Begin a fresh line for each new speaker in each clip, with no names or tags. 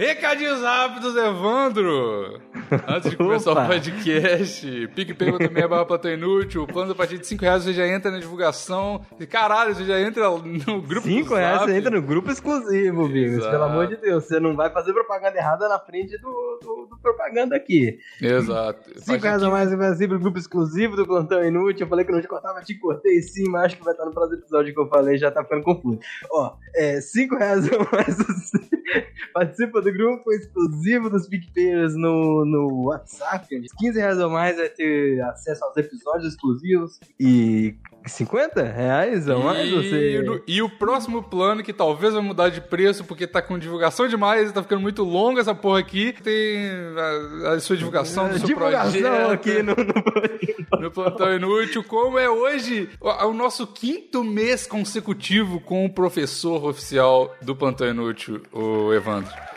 Recadinhos rápidos, Evandro! Antes de começar o podcast, PicPay também é barra Platão Inútil. O plano a partir de 5 reais você já entra na divulgação. E caralho, você já entra no grupo
5 reais você entra no grupo exclusivo, Bigos. Pelo amor de Deus, você não vai fazer propaganda errada na frente do, do, do propaganda aqui.
Exato.
5 reais ou mais você vai pro grupo exclusivo do Plantão Inútil. Eu falei que não te cortava, te cortei sim, mas acho que vai estar no próximo episódio que eu falei, já tá ficando confuso. Ó, é 5 reais ou mais você participa do grupo exclusivo dos PicPayers no, no WhatsApp. 15 reais ou mais vai ter acesso aos episódios exclusivos. E 50 reais ou mais
e,
você...
E o próximo plano, que talvez vai mudar de preço, porque tá com divulgação demais, tá ficando muito longo essa porra aqui. Tem a, a sua divulgação do seu
divulgação
projeto.
aqui no, no...
no Plantão Inútil, como é hoje o, o nosso quinto mês consecutivo com o professor oficial do Plantão Inútil, o Evandro.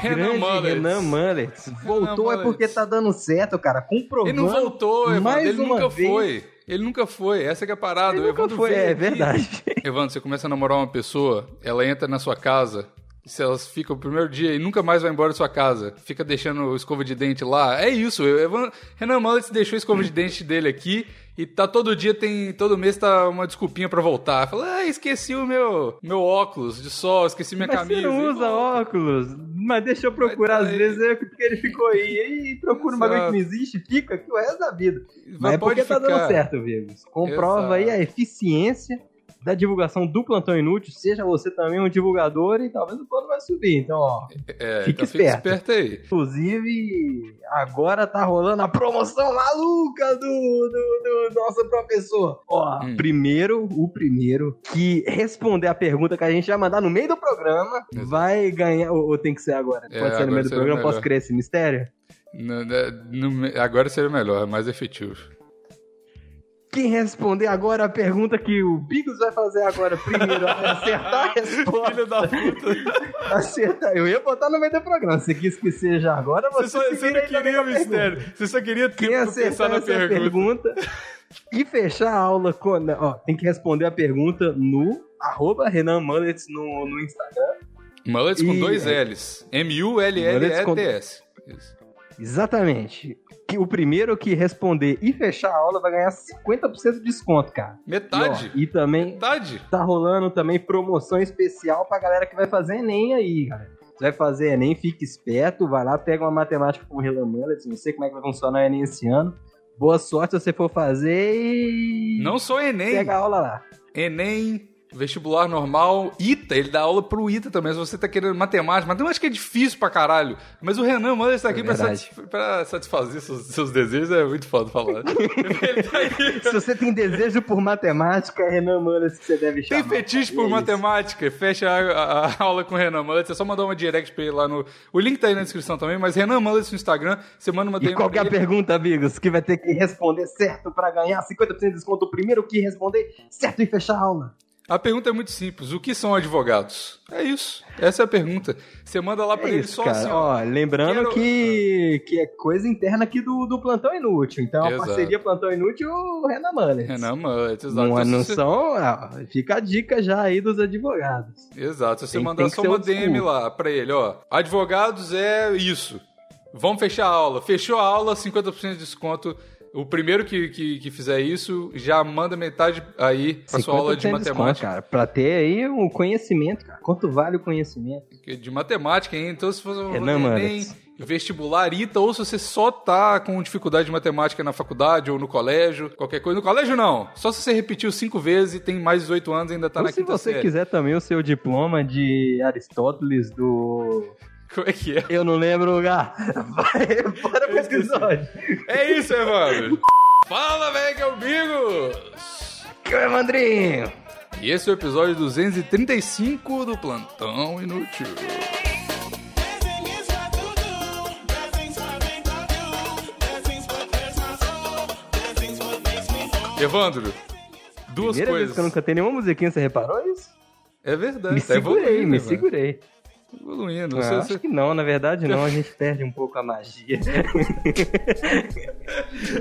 Renan Mullets. Renan Mullets. Voltou Renan é porque tá dando certo, cara. Comprovando.
Ele não voltou, Evandro.
Mais
ele nunca
vez.
foi. Ele nunca foi. Essa que é a parada.
Ele
o
nunca
Evandro
foi, é
aqui.
verdade.
Evandro, você começa a namorar uma pessoa, ela entra na sua casa. Se elas ficam o primeiro dia e nunca mais vai embora da sua casa, fica deixando escova de dente lá. É isso. Evan- Renan Mullets deixou a escova de dente dele aqui e tá todo dia tem. Todo mês tá uma desculpinha pra voltar. Fala, ah, esqueci o meu, meu óculos de sol, esqueci minha
Mas
camisa.
você não
E
usa
volta.
óculos. Mas deixa eu procurar, às vezes é porque ele ficou aí. E procura um bagulho que não
Exato.
existe, fica aqui o resto da vida.
Vai-
Mas é porque
pode
tá
ficar.
dando certo, Vivos. Comprova aí a eficiência da divulgação do Plantão Inútil. Seja você também um divulgador e talvez o plano vai subir. Então, ó.
É,
Fique
então fica
esperto.
esperto aí.
Inclusive, agora tá rolando a promoção maluca do, do, do nosso professor. Ó,
Hum.
primeiro, o primeiro que responder a pergunta que a gente vai mandar no meio do programa
Exato.
vai ganhar. Ou, ou tem que ser agora?
É,
Pode ser no meio do programa?
melhor.
Posso criar esse mistério?
No- no- no- agora seria melhor, é mais efetivo.
Quem responder agora a pergunta que o Bigos vai fazer agora primeiro, acertar a resposta.
Filho da puta.
Acertar. Eu ia botar no meio do programa. Se quis que seja agora, você,
Você, só,
se
você não queria o
pergunta.
mistério. Você só queria
Quem
tempo pra pensar na
essa
pergunta.
pergunta e fechar a aula com. não, Ó, tem que responder a pergunta no arroba Renan Mullets no, no Instagram.
Mullets com
E-
dois L's. M-U-L-L-E-T-S.
Exatamente. Que o primeiro que responder e fechar a aula vai ganhar 50% de desconto, cara.
Metade.
E, ó, e também
Metade.
tá rolando também promoção especial pra galera que vai fazer Enem aí, galera. Você vai fazer Enem, fique esperto, vai lá, pega uma matemática com Mullets, não sei como é que vai funcionar o Enem esse ano. Boa sorte se você for fazer e.
Não só Enem.
Pega a aula lá.
Enem, vestibular normal, ITA, ele dá aula pro ITA também. Se você tá querendo matemática, matemática é difícil pra caralho. Mas o Renan Mullets tá aqui
É
pra, satisf- pra satisfazer seus, seus desejos, é muito foda falar. tá.
Se você tem desejo por matemática, é Renan Mullets que você deve
Tem
chamar.
fetiche
E
por
é
matemática? Fecha a, a- a aula com o Renan Mullets. É só mandar uma direct pra ele lá no. O link tá aí na descrição também, mas Renan Mullets no Instagram, você manda uma
E qual que é
ele.
pergunta, amigos? Que vai ter que responder certo pra ganhar 50% de desconto. O primeiro que responder certo e fechar a aula.
A pergunta é muito simples. O que são advogados? É isso. Essa é a pergunta. Você manda lá pra
É
ele
isso,
só
cara.
assim, ó.
ó, lembrando
quero-
que, que é coisa interna aqui do, do Plantão Inútil. Então, a
Exato.
parceria Plantão Inútil, Renan Mullets.
Renan Mullets, exato.
Não, não
se você-
são... ah, fica a dica já aí dos advogados.
Exato. Se você
Tem-
mandar
tem
só uma. DM lá pra ele, ó. Advogados é isso. Vamos fechar a aula. Fechou a aula, 50% de desconto. O primeiro que, que, que fizer isso já manda metade aí pra sua aula de
50% desconto,
matemática.
cara. Pra ter aí um conhecimento, cara. Quanto vale o conhecimento?
De matemática, hein? Então, se for Enem,
Mullets.
vestibular, ITA, ou se você só tá com dificuldade de matemática na faculdade ou no colégio, qualquer coisa. No colégio, não. Só se você repetiu cinco vezes e tem mais de 18 anos e ainda tá
Ou
na
se
quinta
você
série.
quiser também o seu diploma de Aristóteles do...
Como é que é?
Eu não lembro o lugar. Vai, bora pro episódio.
É isso, Evandro. Fala, velho, que é o Bigos.
Que é o Evandrinho.
E esse é o episódio 235 do Plantão Inútil. Evandro, duas
Primeira vez
coisas.
que eu nunca tenho nenhuma musiquinha, você reparou isso?
É verdade.
Me
tá
segurei, me segurei.
Evoluindo.
Ah,
Você-
acho
você-
que não, na verdade não, a gente perde um pouco a magia.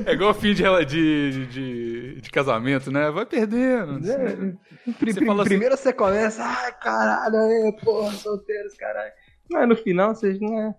É igual fim de, de, de, de casamento, né? Vai perdendo.
É,
Você fala assim-
primeiro você começa, ai caralho, aí, porra, solteiros, caralho. Mas no final vocês não é.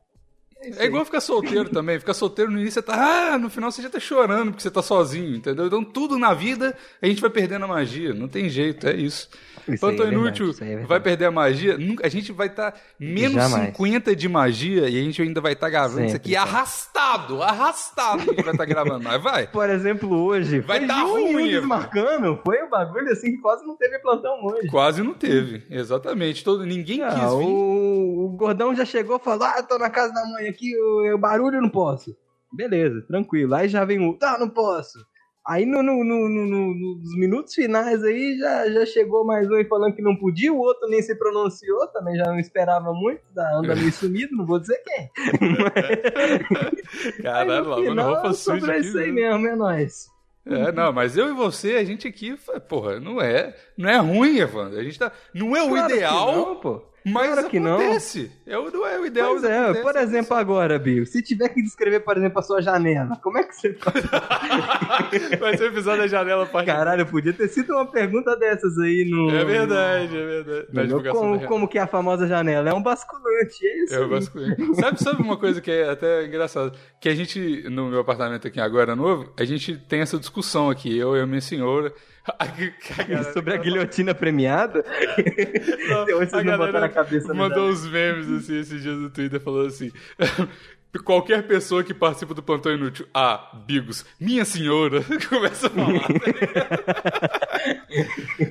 É igual ficar solteiro também. Ficar solteiro no início você tá. Ah, no final você já tá chorando porque você tá sozinho, entendeu? Então tudo na vida a gente vai perdendo a magia. Não tem jeito, é isso.
Isso
Quanto
é
inútil,
verdade, isso é
vai perder a magia. Nunca- A gente vai estar menos
Jamais.
50 de magia e a gente ainda vai estar gravando isso
Sempre,
aqui arrastado, arrastado que vai estar gravando. Mas vai.
Por exemplo, hoje.
Vai
foi
tá ruim,
desmarcando. Foi um bagulho assim que quase não teve plantão hoje.
Quase não teve, exatamente. Todo, ninguém quis
Ah,
vir.
o, o gordão já chegou e falou: Ah, tô na casa da mãe aqui, o, barulho eu não posso. Beleza, tranquilo. Aí já vem o, tá, não posso. Aí no, no- no- no- no- nos minutos finais aí já, já chegou mais um falando que não podia, o outro nem se pronunciou, também já não esperava muito, tá, anda meio sumido, não vou dizer quem.
Caralho,
no
lavando
final,
roupa suja aqui.
isso aí mesmo, é nóis.
É, não, mas eu e você, a gente aqui, porra, não é, não é ruim, Evandro. A gente tá, não é o
Claro
ideal,
não, pô.
Mas
claro que não.
acontece. É o, não é o ideal.
Pois é,
acontece.
por exemplo, agora, Bill, se tiver que descrever, por exemplo, a sua janela, como é que você faz?
Vai ser o episódio da janela parte
Caralho, podia ter sido uma pergunta dessas aí no.
É verdade, é verdade. Na
no- como, como que é a famosa janela? É um basculante, é isso.
É o
aí.
vasculhante. Sabe, sabe uma coisa que é até engraçada? Que a gente, no meu apartamento aqui agora novo, a gente tem essa discussão aqui, eu e a minha senhora. Galera-
Sobre a guilhotina premiada?
A
não
galera
botaram a cabeça
mandou uns memes assim esses dias no Twitter falando assim. Qualquer pessoa que participa do plantão inútil, ah, Bigos, minha senhora, começa a falar. tá?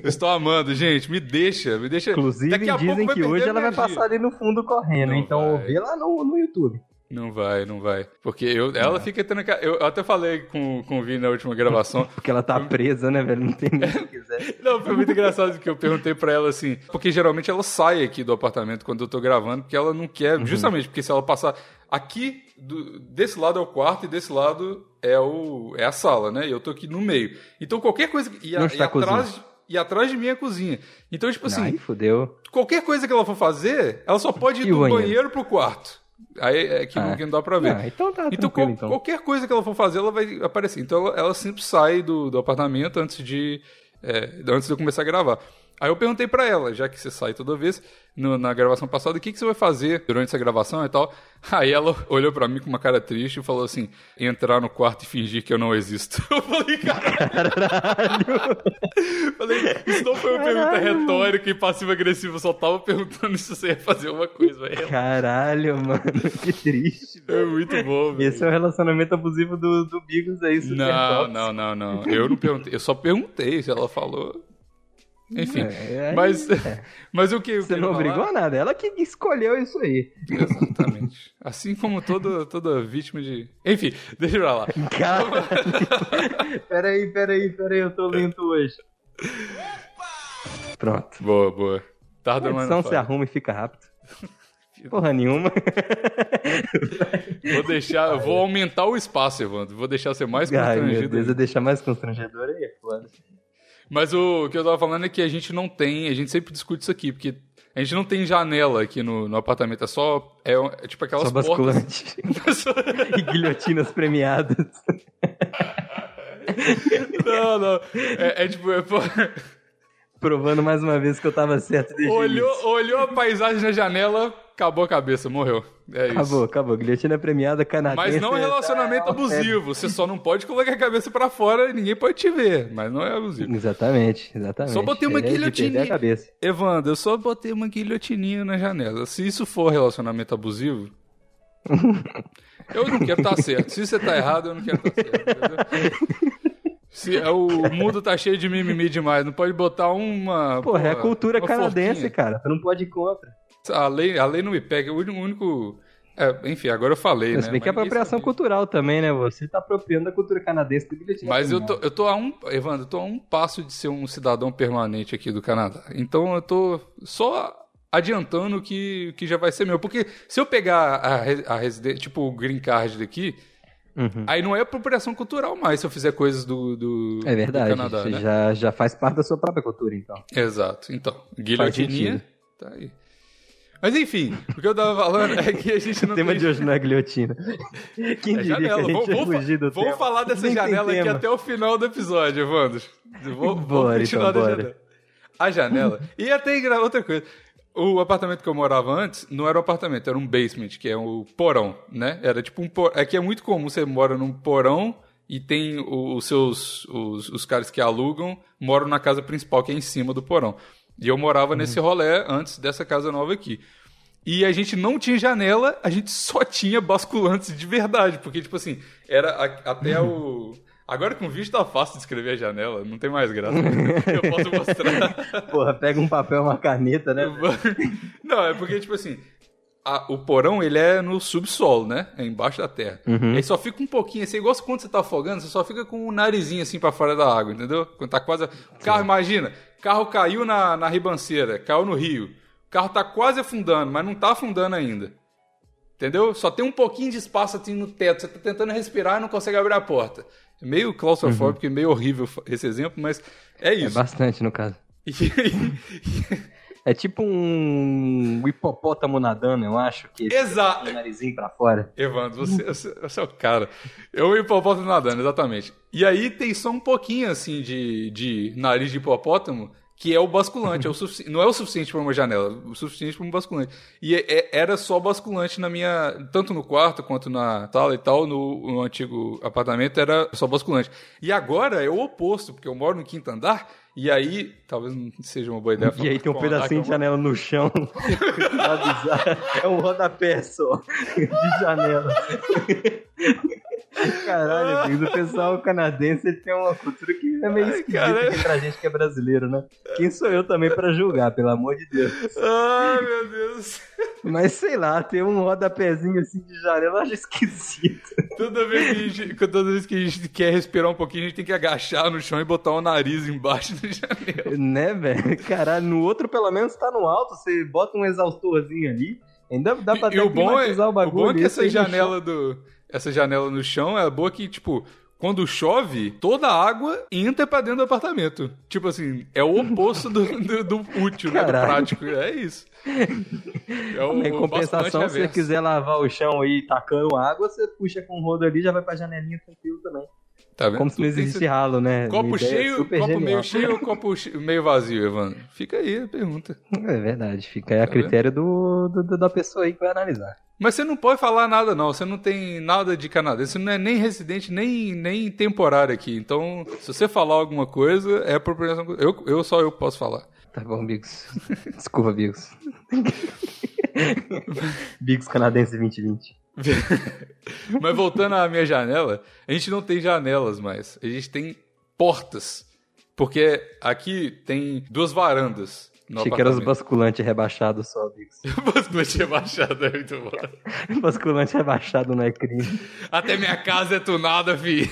Eu Estou amando, gente, me deixa, me deixa.
Inclusive, dizem que hoje ela vai passar ali no fundo correndo,
Não
então
vai.
vê lá no, no YouTube.
Não vai, não vai. Porque eu, ela fica tendo. ca- Eu até falei com, com o Vini na última gravação.
Porque ela tá presa, né, velho? Não tem nem o que quiser.
Não, foi muito engraçado que eu perguntei pra ela assim. Porque geralmente ela sai aqui do apartamento quando eu tô gravando, porque ela não quer.
Uhum.
Justamente porque se ela passar. Aqui, do- desse lado é o quarto e desse lado é, o, é a sala, né? E eu tô aqui no meio. Então qualquer coisa. E, a- e atrás. E atrás de mim é a cozinha. Então, tipo assim,
Ai, fodeu.
qualquer coisa que ela for fazer, ela só pode ir
E
do
banheiro?
banheiro pro quarto. Aí é que, não,
Ah.
não dá pra ver.
Ah, então tá
Então, qual-
então.
qualquer coisa que ela for fazer, ela vai aparecer. Então, ela, ela sempre sai do, do apartamento antes de, é, antes de eu começar a gravar. Aí eu perguntei pra ela, já que você sai toda vez, no- na gravação passada, o que, que você vai fazer durante essa gravação e tal. Aí ela olhou pra mim com uma cara triste e falou assim: entrar no quarto e fingir que eu não existo. Eu falei, caralho. falei, isso não foi uma pergunta
Caralho.
retórica e passiva-agressiva, eu só tava perguntando se você ia fazer uma coisa. velho.
Caralho, mano, que triste,
É muito bom, velho.
Esse é o relacionamento abusivo do, do Bigos aí, super
Não,
tóxico.
não, não, não. Eu não perguntei, eu só perguntei se ela falou. Enfim.
É, aí-
mas,
é.
mas o que
Você não
falar-
obrigou a nada, ela que escolheu isso aí.
Exatamente. Assim como toda, toda vítima de. Enfim, deixa pra lá.
Cara, peraí, peraí, peraí, eu tô lento hoje. Pronto.
Boa, boa.
A
Tarda,
edição
não
se arruma e fica rápido. Porra nenhuma.
Vou deixar, eu vou aumentar o espaço, Evandro. Vou deixar você mais
Ai, meu
constrangido.
Deus, eu deixar mais constrangedor aí, é foda.
Mas o que eu tava falando é que a gente não tem, a gente sempre discute isso aqui, porque a gente não tem janela aqui no, no apartamento, é só. É, é tipo aquelas
Só
portas.
basculante. e guilhotinas premiadas.
não, não. É, é tipo. é,
Provando mais uma vez que eu tava certo desde
olhou, olhou a paisagem na janela, acabou a cabeça, morreu. É isso.
Acabou, acabou. Guilhotina premiada canadense.
Mas não é relacionamento
é-
abusivo. Você só não pode colocar a cabeça pra fora e ninguém pode te ver. Mas não é abusivo.
Exatamente, exatamente.
Só botei uma
é
guilhotininha.
a cabeça.
Evandro, eu só botei uma guilhotininha na janela. Se isso for relacionamento abusivo. eu não quero estar certo. Se você tá errado, eu não quero estar certo. Entendeu? Se é, o mundo tá cheio de mimimi demais, não pode botar uma.
Porra, é a cultura canadense,
forquinha.
cara. Tu não pode ir contra.
A lei, a lei não me pega. O único. é, enfim, agora eu falei,
Se
né?
bem que é
Mas
apropriação cultural também, né? Você tá apropriando da cultura canadense do guilhotina
Mas eu tô, eu tô a um. Evandro, eu tô a um passo de ser um cidadão permanente aqui do Canadá. Então eu tô só adiantando que, que já vai ser meu. Porque se eu pegar a, a residência, tipo o green card daqui,
Uhum.
aí não é apropriação cultural mais se eu fizer coisas do, do,
É verdade.
do Canadá,
Você
né?
já, já faz parte da sua própria cultura, então.
Exato. Então, guilhotininha,
sentido.
tá aí. Mas enfim, o que eu tava falando é que a gente não
O tema
tem...
de hoje não é guilhotina. Quem
É
diria
janela.
que a gente
Vamos,
ia fugir do
vamos
tema?
falar dessa
Nem
janela aqui até o final do episódio, Evandro. Vou, vou
Bora,
continuar
então,
da
bora.
janela. A janela. E até outra coisa. O apartamento que eu morava antes não era um apartamento, era um basement, que é o porão, né? Era tipo um porão. Aqui é muito comum você mora num porão e tem os seus. Os, os caras que alugam moram na casa principal, que é em cima do porão. E eu morava nesse rolê antes dessa casa nova aqui. E a gente não tinha janela, a gente só tinha basculantes de verdade. Porque, tipo assim, era a- até o. Agora com o vídeo tá fácil de escrever a janela, não tem mais graça. Eu posso mostrar.
Porra, pega um papel, uma caneta, né?
Não, é porque, tipo assim, a- o porão, ele é no subsolo, né? É embaixo da terra.
Uhum.
Aí só fica um pouquinho assim, igual quando você tá afogando, você só fica com o narizinho assim pra fora da água, entendeu? Quando tá quase... O carro, imagina, carro caiu na, na ribanceira, caiu no rio. O carro tá quase afundando, mas não tá afundando ainda. Entendeu? Só tem um pouquinho de espaço assim no teto. Você tá tentando respirar e não consegue abrir a porta. É meio claustrofóbico e meio horrível esse exemplo, mas é
É
isso.
bastante, no caso. É tipo um hipopótamo nadando, eu acho, que
Exato.
o narizinho pra fora.
Evandro, você, você, você é o cara. Eu e o hipopótamo nadando, exatamente. E aí tem só um pouquinho, assim, de, de nariz de hipopótamo, que é o basculante. É o sufici- não é o suficiente para uma janela, o suficiente para um basculante. E é- é- era só basculante na minha... Tanto no quarto quanto na sala e tal, no, no antigo apartamento, era só basculante. E agora é o oposto, porque eu moro no quinto andar, e aí... Talvez não seja uma boa ideia.
E aí tem um pedacinho de janela no chão. É um rodapé só de janela. Caralho, amigo, o pessoal canadense tem uma cultura que é meio esquisita aqui pra gente que é brasileiro, né? Quem sou eu também pra julgar, pelo amor de Deus.
Ai, meu Deus.
Mas sei lá, ter um rodapézinho assim de janela eu acho esquisito.
Toda vez, que a gente, toda vez que a gente quer respirar um pouquinho, a gente tem que agachar no chão e botar o nariz embaixo da janela.
Né, velho? Caralho, no outro pelo menos tá no alto, você bota um exaustorzinho ali. Ainda dá pra
E, e o bom é,
climatizar
o bom é que essa janela do essa janela no chão é boa que tipo quando chove, toda a água entra pra dentro do apartamento. Tipo assim, é o oposto do, do, do útil, né? Do prático. É isso. É o,
Em compensação, se você quiser lavar o chão aí tacando água, você puxa com o rodo ali e já vai pra janelinha tranquilo também.
Tá vendo?
Como se não existisse ralo, né?
Copo
ideia
cheio, copo
genial.
meio cheio ou copo meio vazio, Evandro? Fica aí a pergunta.
É verdade, fica aí a
Tá vendo?
critério do, do- do- da pessoa aí que vai analisar.
Mas você não pode falar nada, não. Você não tem nada de canadense. Você não é nem residente, nem, nem temporário aqui. Então, se você falar alguma coisa, é apropriação. Eu, eu só eu posso falar.
Tá bom, Bigos. Desculpa, Bigos. Bigos canadense 2020.
Mas voltando à minha janela, a gente não tem janelas mais. A gente tem portas. Porque aqui tem duas varandas no
Achei que era os basculantes rebaixados só, Bigos.
Basculante rebaixado é muito bom.
Basculante rebaixado não é crime.
Até minha casa é tunada, fi.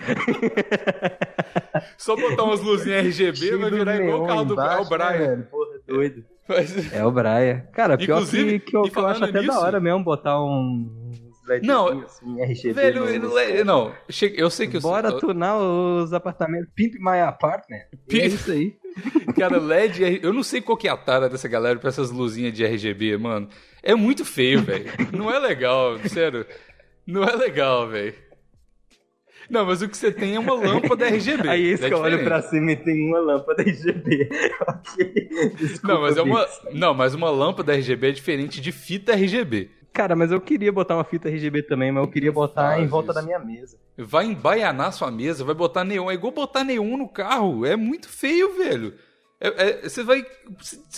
Só botar umas luzinhas RGB vai virar igual o carro do
Embaixo,
é Brian.
né, velho? Porra, doido.
Mas-
É o Brian. Cara, pior
Inclusive,
que, que, eu, que eu acho até da
nisso-
hora mesmo botar um
Não,
assim, RGB.
Velho,
no-
eu não, che- eu sei que eu
Bora
sou,
tunar os apartamentos. Pimp My Apartment. E
Pimp-
É isso aí.
Cara, LED, eu não sei qual que é a tara dessa galera pra essas luzinhas de RGB, mano. É muito feio, velho. Não é legal, sério. Não é legal, velho. Não, mas o que você tem é uma lâmpada RGB.
Aí esse
é
que eu olho pra cima e tem uma lâmpada RGB. ok. Desculpa,
Não, mas é uma, não, mas uma lâmpada RGB é diferente de fita RGB.
Cara, mas eu queria botar uma fita RGB também, mas eu queria botar em volta
isso.
da minha mesa.
Vai embaianar sua mesa, vai botar neon. É igual botar neon no carro. É muito feio, velho. É- é- você vai.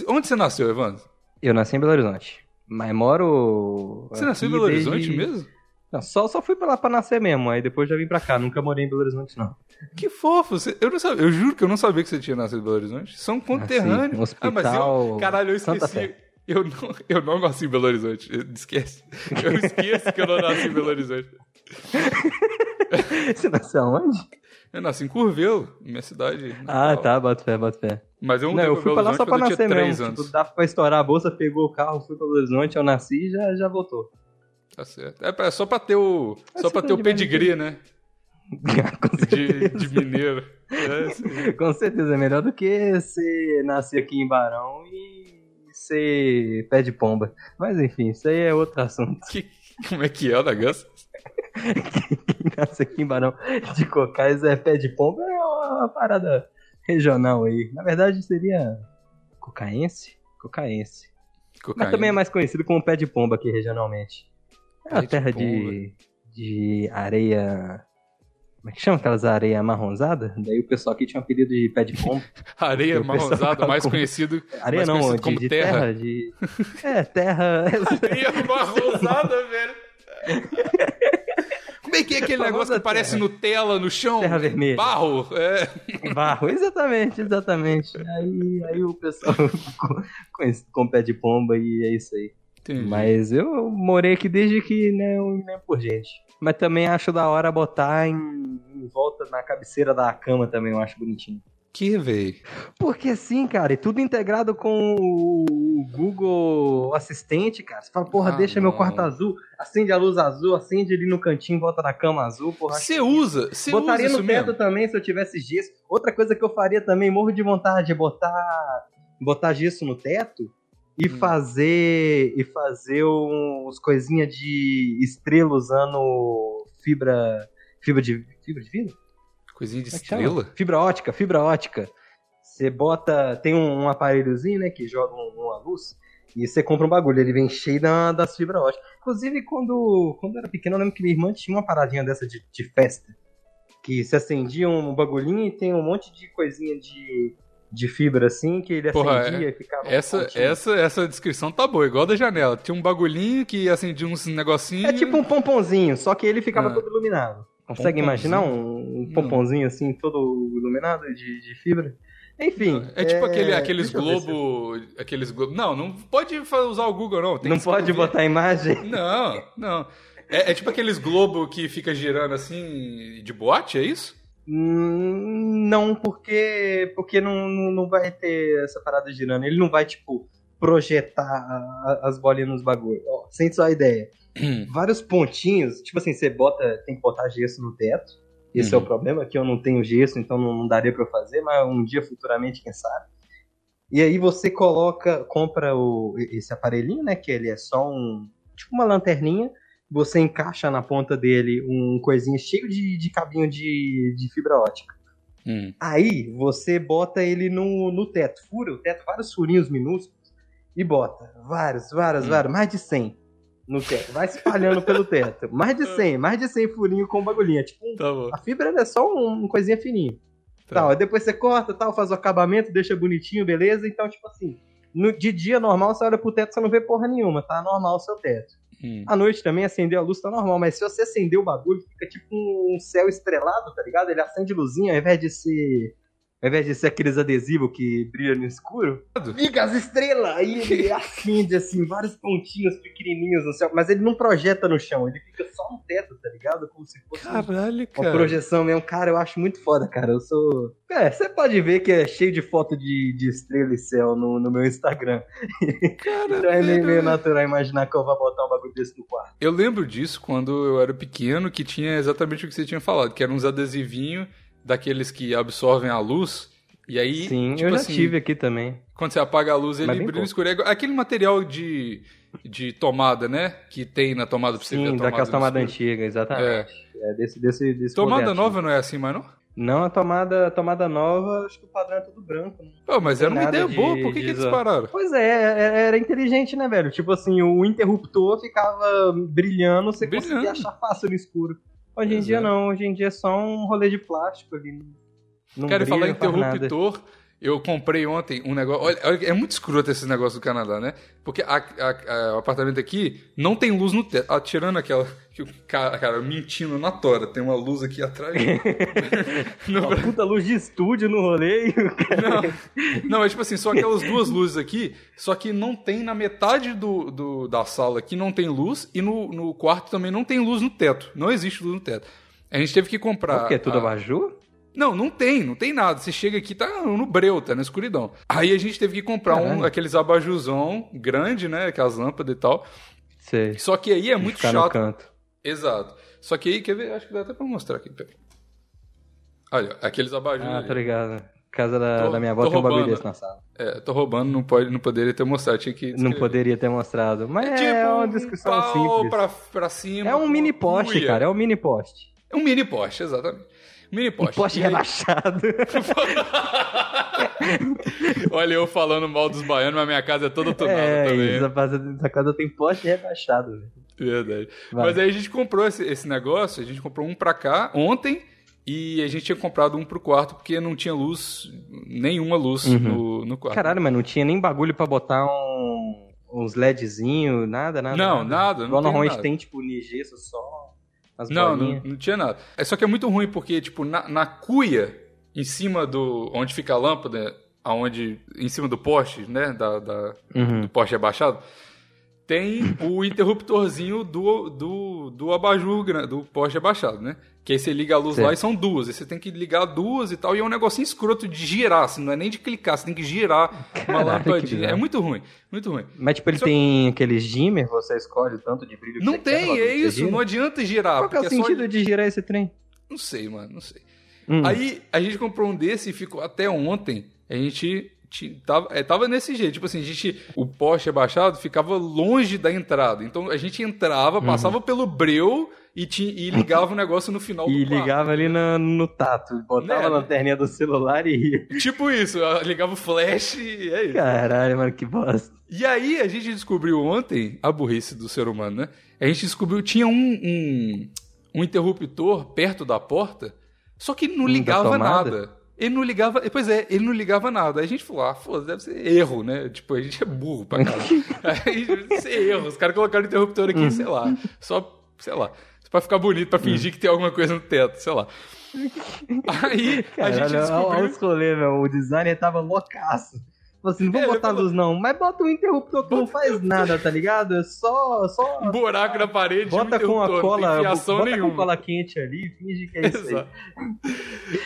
Onde você nasceu, Evandro?
Eu nasci em Belo Horizonte. Mas moro.
Você nasceu em Belo
desde-
Horizonte mesmo?
Não, só, só fui pra lá pra nascer mesmo, aí depois já vim pra cá. Nunca morei em Belo Horizonte, não.
Que fofo. Você- eu, não sabia, eu juro que eu não sabia que você tinha nascido em Belo Horizonte. São conterrâneos.
um hospital,
ah, mas eu. Caralho, eu esqueci. Eu não, eu não nasci em Belo Horizonte. Esquece. Eu esqueço que eu não nasci em Belo Horizonte.
Você nasceu aonde?
Eu nasci em Curvelo, minha cidade.
Ah, tá, bota fé, bota fé.
Mas eu
Não,
mudei
eu fui pra lá só pra nascer
tinha 3
mesmo. Tipo, dava pra estourar a bolsa, pegou o carro, fui pra Belo Horizonte, eu nasci e já, já voltou.
Tá certo. É pra- só pra ter o.
É
Só pra ter o pedigree, né?
Com
De,
certeza.
de mineiro. É.
Com certeza, é melhor do que você nascer aqui em Barão e ser pé de pomba. Mas enfim, isso aí é outro assunto.
Que- como é que é o negócio?
Quem nasce aqui em Barão de Cocais é pé de pomba, é uma parada regional aí. Na verdade seria cocaense? Cocaense.
Cocaína.
Mas também é mais conhecido como pé de pomba aqui regionalmente. É uma terra
pomba.
de, de areia. Como é que chama aquelas areias amarronzadas? Daí o pessoal aqui tinha um apelido de pé de pomba.
Areia
O pessoal
marronzada,
fala
mais
como-
conhecido.
Areia
mais
não,
conhecido
de,
como
de
terra.
terra. de... É, terra.
Areia marronzada, velho. Como é que é aquele
Famosa
negócio que parece
terra.
Nutella no chão?
Terra vermelha.
Barro? É.
Barro, exatamente, exatamente. Aí, aí o pessoal conhecido como pé de pomba e é isso aí.
Entendi.
Mas eu morei aqui desde que né, me lembro por gente. Mas também acho da hora botar em, em volta na cabeceira da cama também, eu acho bonitinho.
Que, velho?
Porque assim, cara, e tudo integrado com o Google Assistente, cara. Você fala, porra,
Ah,
deixa meu
não.
quarto azul, acende a luz azul, acende ali no cantinho, volta na cama azul, porra.
Você usa? Você usa
Botaria no teto
mesmo?
também se eu tivesse gesso. Outra coisa que eu faria também, morro de vontade, é botar, botar gesso no teto e
Hum.
fazer e fazer uns coisinha de estrela usando fibra fibra de fibra de vidro?
Coisinha de
é
estrela?
Fibra ótica, fibra ótica. Você bota, tem um, um aparelhozinho, né, que joga um- uma luz e você compra um bagulho, ele vem cheio da, das fibras óticas. Inclusive, quando, quando eu era pequeno, eu lembro que minha irmã tinha uma paradinha dessa de, de festa. Que se acendia um bagulhinho e tem um monte de coisinha de, de fibra assim, que ele
Porra,
acendia e ficava.
Essa,
pontinho.
essa, essa descrição tá boa, igual da janela. Tinha um bagulhinho que acendia uns negocinhos.
É tipo um pomponzinho, só que ele ficava
Ah.
todo iluminado. Consegue
Pomponzinho?
imaginar um, um pomponzinho assim, todo iluminado de, de fibra? Enfim.
É tipo aquele, aqueles
se eu-
globo. Aqueles globo. Não, não pode usar o Google, não. Tem
Não pode
escrever.
botar imagem?
Não, não. É, é tipo aqueles globo que fica girando assim de boate, é isso?
Hum, Não, porque porque não, não vai ter essa parada girando. Ele não vai, tipo, projetar a- a- as bolinhas nos bagulhos. Ó, sente só a ideia. Vários pontinhos, tipo assim, você bota, tem que botar gesso no teto. Esse é
Uhum.
o problema, que eu não tenho gesso, então não, não daria pra eu fazer, mas um dia futuramente, quem sabe. E aí você coloca, compra o, esse aparelhinho, né, que ele é só um, tipo uma lanterninha, você encaixa na ponta dele um coisinho cheio de, de cabinho de, de fibra ótica.
Hum.
Aí você bota ele no, no teto, fura o teto, vários furinhos minúsculos, e bota vários, vários,
Hum.
vários, mais de 100 no teto. Vai espalhando pelo teto. Mais de 100, mais de 100 furinhos com bagulhinho. É tipo,
Tá
a fibra é só um, um coisinha fininha.
Tá.
Tal, aí depois você corta, tal, faz o acabamento, deixa bonitinho, beleza? Então, tipo assim, no, de dia normal você olha pro teto, você não vê porra nenhuma, tá normal o seu teto.
Hum.
À noite também acender a luz tá normal, mas se você acender o bagulho, fica tipo um céu estrelado, tá ligado? Ele acende luzinha ao invés de ser. Ao invés de ser aqueles adesivos que brilham no escuro, fica as estrelas! Aí ele acende, assim, vários pontinhos pequenininhos no céu, mas ele não projeta no chão, ele fica só no teto, tá ligado? Como se fosse um
Caralho,
uma
cara.
projeção mesmo. Cara, eu acho muito foda, cara. Eu sou. É, você pode ver que é cheio de foto de, de estrela e céu no, no meu Instagram.
Cara,
Então é meio, meio natural imaginar que eu vou botar um bagulho desse no quarto.
Eu lembro disso quando eu era pequeno, que tinha exatamente o que você tinha falado, que eram uns adesivinhos daqueles que absorvem a luz. E aí,
Sim,
tipo
eu já
assim,
tive aqui também.
quando você apaga a luz, ele brilha no
pouco.
escuro. É igual- aquele material de, de tomada, né? Que tem na tomada pra você ver a
Sim,
tomada
daquela tomada antiga, exatamente. É, desse, desse, desse
Tomada nova não é assim mais, não?
Não, a tomada, a tomada nova, acho que o padrão é tudo branco. Né?
Pô, mas era uma ideia
de-
boa, por que,
de
que eles pararam?
Pois é, é- era inteligente, né, velho? Tipo assim, o interruptor ficava brilhando, você
Brilhando.
conseguia achar fácil no escuro. Hoje em
Pois
dia não, hoje em dia é só um rolê de plástico ali. Não
Quero
brilha,
falar
não faz nada.
Eu comprei ontem um negócio. Olha, olha, é muito escroto esse negócio do Canadá, né? Porque a- a- a- o apartamento aqui não tem luz no teto. Ah, tirando aquela. Que o cara, cara, mentindo na tora, tem uma luz aqui atrás. no,
Uma puta luz de estúdio no rolê cara...
não, não, é tipo assim, só aquelas duas luzes aqui, só que não tem na metade do, do- da sala aqui, não tem luz, e no, no quarto também não tem luz no teto. Não existe luz no teto. A gente teve que comprar.
Porque é tudo
a-
abajur?
Não, não tem, não tem nada. Você chega aqui, tá no breu, tá na escuridão. Aí a gente teve que comprar um, aqueles abajuzão grande, né? Aquelas lâmpadas e tal.
Sei.
Só que aí é muito chato.
canto.
Exato. Só que aí, quer ver? Acho que dá até pra mostrar aqui. Olha, aqueles abajus.
Ah,
ali.
tô ligado. Casa da,
Tô-
da minha avó tem um bagulho desse na sala.
É, tô roubando, não, pode, não poderia ter mostrado, tinha que
Não
descrever.
poderia ter mostrado. Mas é,
tipo
uma
um
descrição
pau
simples.
Pra, pra cima.
É um mini
uma
poste, cara. É um mini poste.
É um mini Porsche, exatamente. Mini Porsche.
Um Porsche
E aí-
rebaixado.
Olha, eu falando mal dos baianos, mas minha casa é toda tunada
é,
também.
essa casa tem Porsche rebaixado.
Verdade.
Vai.
Mas aí a gente comprou esse, esse negócio, a gente comprou um pra cá ontem e a gente tinha comprado um pro quarto porque não tinha luz, nenhuma luz
Uhum.
no, no quarto.
Caralho, mas não tinha nem bagulho pra botar um, uns LEDzinho, nada, nada.
Não, nada, não
Igual
tem
normalmente
nada.
tem, tipo, nigesso só, as
Não, não, não tinha nada. É só que é muito ruim porque, tipo, na, na cuia, em cima do. onde fica a lâmpada, aonde. em cima do poste, né? Da, da-
Uhum.
do poste abaixado, tem o interruptorzinho do, do, do abajur, do poste abaixado, né? Que aí você liga a luz
Certo.
lá e são duas. Aí você tem que ligar duas e tal. E é um negocinho escroto de girar, assim, não é nem de clicar, você tem que girar uma
bizarro.
É muito ruim, muito ruim.
Mas, tipo, ele
Só-
tem aqueles dimmer, você escolhe o tanto de brilho que
Não
quer,
tem, é isso, não adianta girar.
Qual que é o
só-
sentido de girar esse trem?
Não sei, mano, não sei.
Hum.
Aí a gente comprou um desse e ficou até ontem. A gente tava, é, tava nesse jeito. Tipo assim, a gente. O poste abaixado ficava longe da entrada. Então a gente entrava,
Uhum.
passava pelo breu e, e ligava o negócio no final
E
do quarto.
ligava ali na- no tato, botava
Né?
a lanterninha do celular e ia.
Tipo isso, ligava o flash e é isso.
Caralho, mano, que bosta.
E aí a gente descobriu ontem a burrice do ser humano, né? A gente descobriu tinha um, um, um interruptor perto da porta, só que não
Hum,
ligava nada. Ele não ligava. Pois é, ele não ligava nada. Aí a gente falou, ah, foda, deve ser erro, né? Tipo, a gente é burro pra caralho. Aí deve ser erro. Os caras colocaram o interruptor aqui, sei lá. Só, sei lá. Só pra ficar bonito, pra fingir que tem alguma coisa no teto, sei lá. Aí a gente
Caralho, olha
descobriu.
os rolês, meu. O designer tava loucaço. Falou assim, não vou
É,
botar luz não, mas bota um interruptor que não faz nada, tá ligado? É só, só
Um buraco na parede,
bota
um
com a cola, bota
nenhuma.
com cola quente ali, finge que é isso aí.
Exato.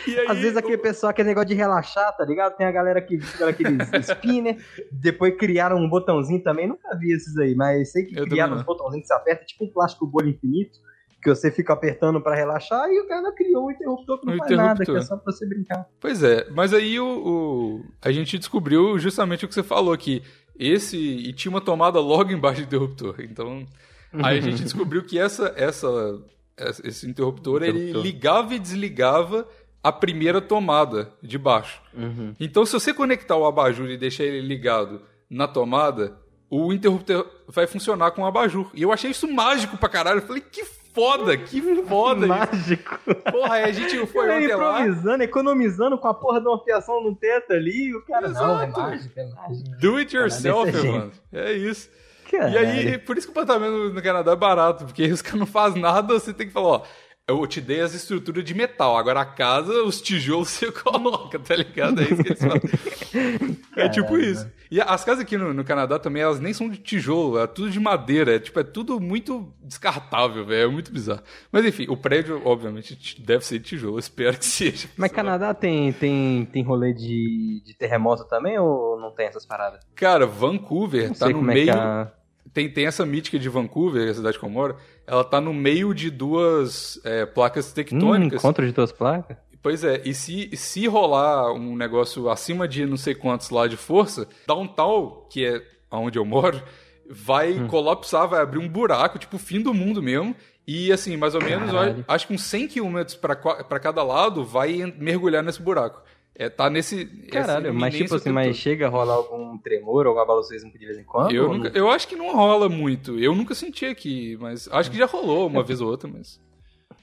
E aí,
Às vezes aquele pessoal que é negócio de relaxar, tá ligado? Tem a galera que fica naqueles spinner, depois criaram um botãozinho também, nunca vi esses aí, mas sei que
Eu
criaram uns botãozinhos que você aperta, tipo um plástico bolha infinito, que você fica apertando pra relaxar, e o cara criou um interruptor que não
Um
faz nada, que é só pra você brincar.
Pois é, mas aí o, o- a gente descobriu justamente o que você falou aqui. Esse. E tinha uma tomada logo embaixo do interruptor. Então. Aí a gente descobriu que essa, essa, essa- esse interruptor, ele
Interruptor.
ligava e desligava a primeira tomada de baixo.
Uhum.
Então, se você conectar o abajur e deixar ele ligado na tomada, o interruptor vai funcionar com o abajur. E eu achei isso mágico pra caralho. Eu falei, que foda, que foda isso.
Mágico.
Porra, aí a gente foi ontem lá.
improvisando, economizando com a porra de uma fiação no teto ali, e o cara, não, é
Exato.
mágico, é mágico.
Do it yourself,
desse
mano. É isso. E
Caralho.
aí, por isso que o apartamento no Canadá é barato, porque os caras não fazem nada, você tem que falar, ó, eu te dei as estruturas de metal, agora a casa, os tijolos você coloca, tá ligado? É isso que eles fazem. É tipo isso. E as casas aqui no, no Canadá também, elas nem são de tijolo, é tudo de madeira, é tipo, é tudo muito descartável, velho, é muito bizarro. Mas enfim, o prédio, obviamente, deve ser de tijolo, espero que seja.
Mas Canadá tem, tem, tem rolê de, de terremoto também ou não tem essas paradas?
Cara, Vancouver
Não
tá no
é
meio...
a...
tem, tem essa mítica de Vancouver, a cidade que eu moro, ela tá no meio de duas é, placas tectônicas.
encontro de duas placas?
Pois é, e se, se rolar um negócio acima de não sei quantos lá de força, downtown, que é onde eu moro, vai
Hum.
colapsar, vai abrir um buraco, tipo fim do mundo mesmo. E assim, mais ou menos,
Caralho.
acho que uns 100 km para cada lado vai mergulhar nesse buraco. É, tá nesse.
Caralho, mas tipo assim, mas
todo.
chega a rolar algum tremor ou algum abalo sísmico de vez em quando?
Eu, nunca- eu acho que não rola muito. Eu nunca senti aqui, mas acho que já rolou uma vez ou outra, mas.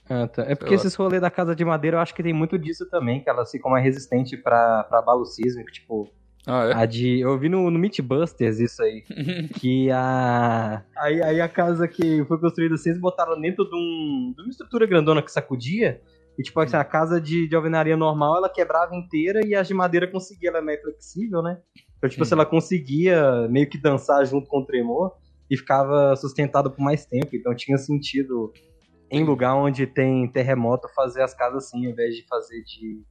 Ah, tá. É porque esses rolês da casa de madeira eu acho que tem muito disso também, que elas ficam mais resistentes pra, pra abalo sísmico, tipo,
Ah, é?
a de... Eu vi no, no Mythbusters isso aí, que a... Aí, aí a casa que foi construída eles botaram dentro de, um, de uma estrutura grandona que sacudia, e tipo, assim, a casa de, de alvenaria normal, ela quebrava inteira e as de madeira conseguia, ela é mais flexível, né? Então, tipo, se
Uhum.
ela conseguia meio que dançar junto com o tremor e ficava sustentada por mais tempo, então tinha sentido em lugar onde tem terremoto fazer as casas assim, ao invés de fazer de,